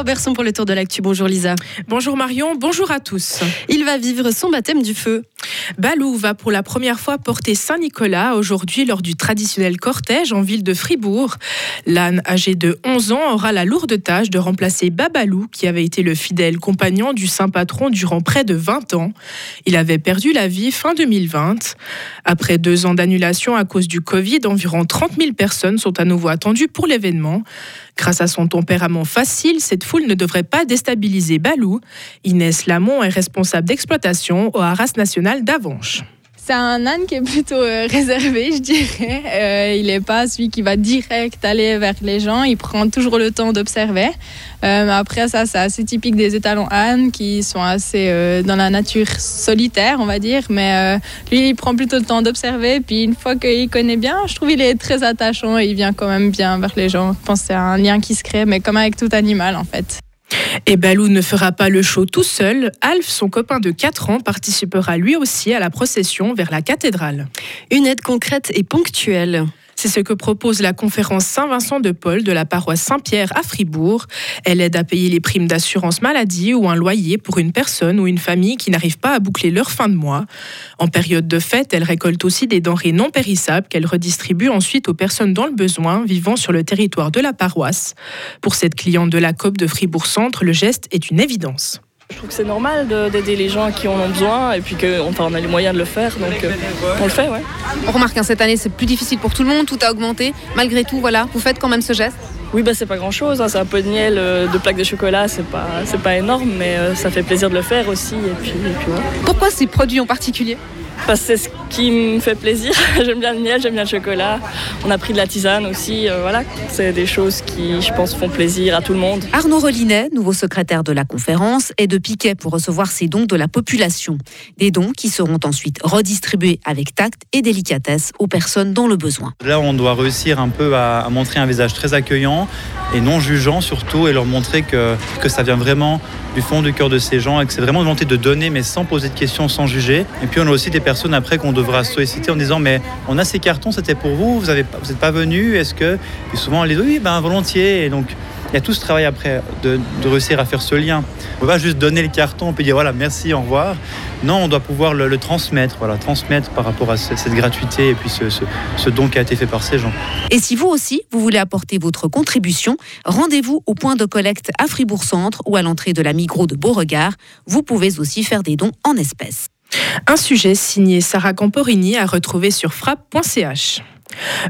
Lisa Auberson pour le tour de l'actu. Bonjour Lisa. Bonjour Marion, bonjour à tous. Il va vivre son baptême du feu. Balou va pour la première fois porter Saint-Nicolas aujourd'hui lors du traditionnel cortège en ville de Fribourg. L'âne âgé de 11 ans aura la lourde tâche de remplacer Babalou qui avait été le fidèle compagnon du saint patron durant près de 20 ans. Il avait perdu la vie fin 2020. Après deux ans d'annulation à cause du Covid, environ 30 000 personnes sont à nouveau attendues pour l'événement. Grâce à son tempérament facile, cette foule ne devrait pas déstabiliser Balou. Inès Lamont est responsable d'exploitation au Haras national d'Avanches. C'est un âne qui est plutôt euh, réservé, je dirais. Euh, il n'est pas celui qui va direct aller vers les gens. Il prend toujours le temps d'observer. Euh, après, ça, c'est assez typique des étalons ânes qui sont assez dans la nature solitaire, on va dire. Mais lui, il prend plutôt le temps d'observer. Puis une fois qu'il connaît bien, je trouve qu'il est très attachant et il vient quand même bien vers les gens. Je pense que c'est un lien qui se crée, mais comme avec tout animal, en fait. Et Balou ne fera pas le show tout seul. Alf, son copain de 4 ans, participera lui aussi à la procession vers la cathédrale. Une aide concrète et ponctuelle. C'est ce que propose la conférence Saint-Vincent de Paul de la paroisse Saint-Pierre à Fribourg. Elle aide à payer les primes d'assurance maladie ou un loyer pour une personne ou une famille qui n'arrive pas à boucler leur fin de mois. En période de fête, elle récolte aussi des denrées non périssables qu'elle redistribue ensuite aux personnes dans le besoin vivant sur le territoire de la paroisse. Pour cette cliente de la COP de Fribourg-Centre, le geste est une évidence. Je trouve que c'est normal d'aider les gens qui en ont besoin et puis qu'on on a les moyens de le faire, donc euh, on le fait, ouais. On remarque que cette année c'est plus difficile pour tout le monde, tout a augmenté. Malgré tout, voilà, vous faites quand même ce geste oui, bah, c'est pas grand chose, hein. c'est un peu de miel, euh, de plaques de chocolat, c'est pas, pas énorme, mais euh, ça fait plaisir de le faire aussi. Et puis, Pourquoi ces produits en particulier? Parce que c'est ce qui me fait plaisir. j'aime bien le miel, j'aime bien le chocolat. On a pris de la tisane aussi. Euh, voilà, c'est des choses qui, je pense, font plaisir à tout le monde. Arnaud Relinet, nouveau secrétaire de la conférence, est de piquet pour recevoir ces dons de la population. Des dons qui seront ensuite redistribués avec tact et délicatesse aux personnes dans le besoin. Là, on doit réussir un peu à, montrer un visage très accueillant et non jugeant surtout et leur montrer que, que ça vient vraiment du fond du cœur de ces gens et que c'est vraiment une volonté de donner mais sans poser de questions, sans juger. Et puis on a aussi des personnes après qu'on devra solliciter en disant mais on a ces cartons, c'était pour vous, vous n'êtes pas venu, est-ce que... Et souvent on les dit oui, ben volontiers. Et donc il y a tout ce travail après de, réussir à faire ce lien. On ne va pas juste donner le carton, on peut dire voilà, merci, au revoir. Non, on doit pouvoir le, transmettre, voilà, transmettre par rapport à cette, gratuité et puis ce, ce, don qui a été fait par ces gens. Et si vous aussi, vous voulez apporter votre contribution, rendez-vous au point de collecte à Fribourg Centre ou à l'entrée de la Migros de Beauregard. Vous pouvez aussi faire des dons en espèces. Un sujet signé Sarah Camporini à retrouver sur frappe.ch.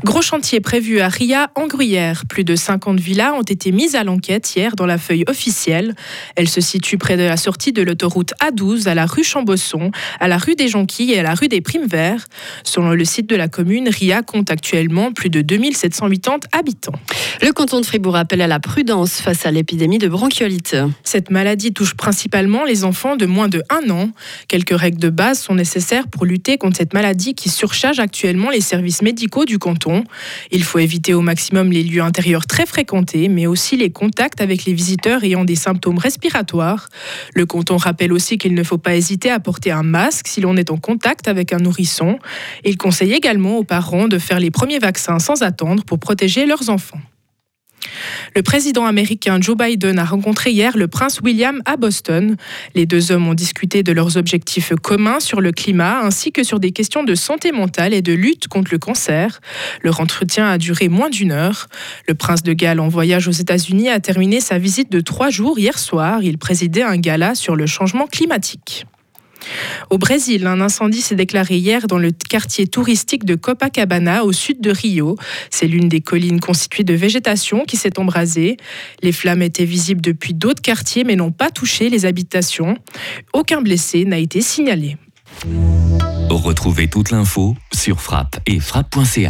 Gros chantier prévu à Ria en Gruyère. Plus de 50 villas ont été mises à l'enquête hier dans la feuille officielle. Elle se situe près de la sortie de l'autoroute A12 à la rue Chambosson, à la rue des Jonquilles et à la rue des Primes Verts. Selon le site de la commune, Ria compte actuellement plus de 2780 habitants. Le canton de Fribourg appelle à la prudence face à l'épidémie de bronchiolite. Cette maladie touche principalement les enfants de moins de 1 an. Quelques règles de base sont nécessaires pour lutter contre cette maladie qui surcharge actuellement les services médicaux du canton. Il faut éviter au maximum les lieux intérieurs très fréquentés, mais aussi les contacts avec les visiteurs ayant des symptômes respiratoires. Le canton rappelle aussi qu'il ne faut pas hésiter à porter un masque si l'on est en contact avec un nourrisson. Il conseille également aux parents de faire les premiers vaccins sans attendre pour protéger leurs enfants. Le président américain Joe Biden a rencontré hier le prince William à Boston. Les deux hommes ont discuté de leurs objectifs communs sur le climat ainsi que sur des questions de santé mentale et de lutte contre le cancer. Leur entretien a duré moins d'une heure. Le prince de Galles en voyage aux États-Unis a terminé sa visite de trois jours hier soir. Il présidait un gala sur le changement climatique. Au Brésil, un incendie s'est déclaré hier dans le quartier touristique de Copacabana, au sud de Rio. C'est l'une des collines constituées de végétation qui s'est embrasée. Les flammes étaient visibles depuis d'autres quartiers, mais n'ont pas touché les habitations. Aucun blessé n'a été signalé. Retrouvez toute l'info sur frappe et frappe.ch.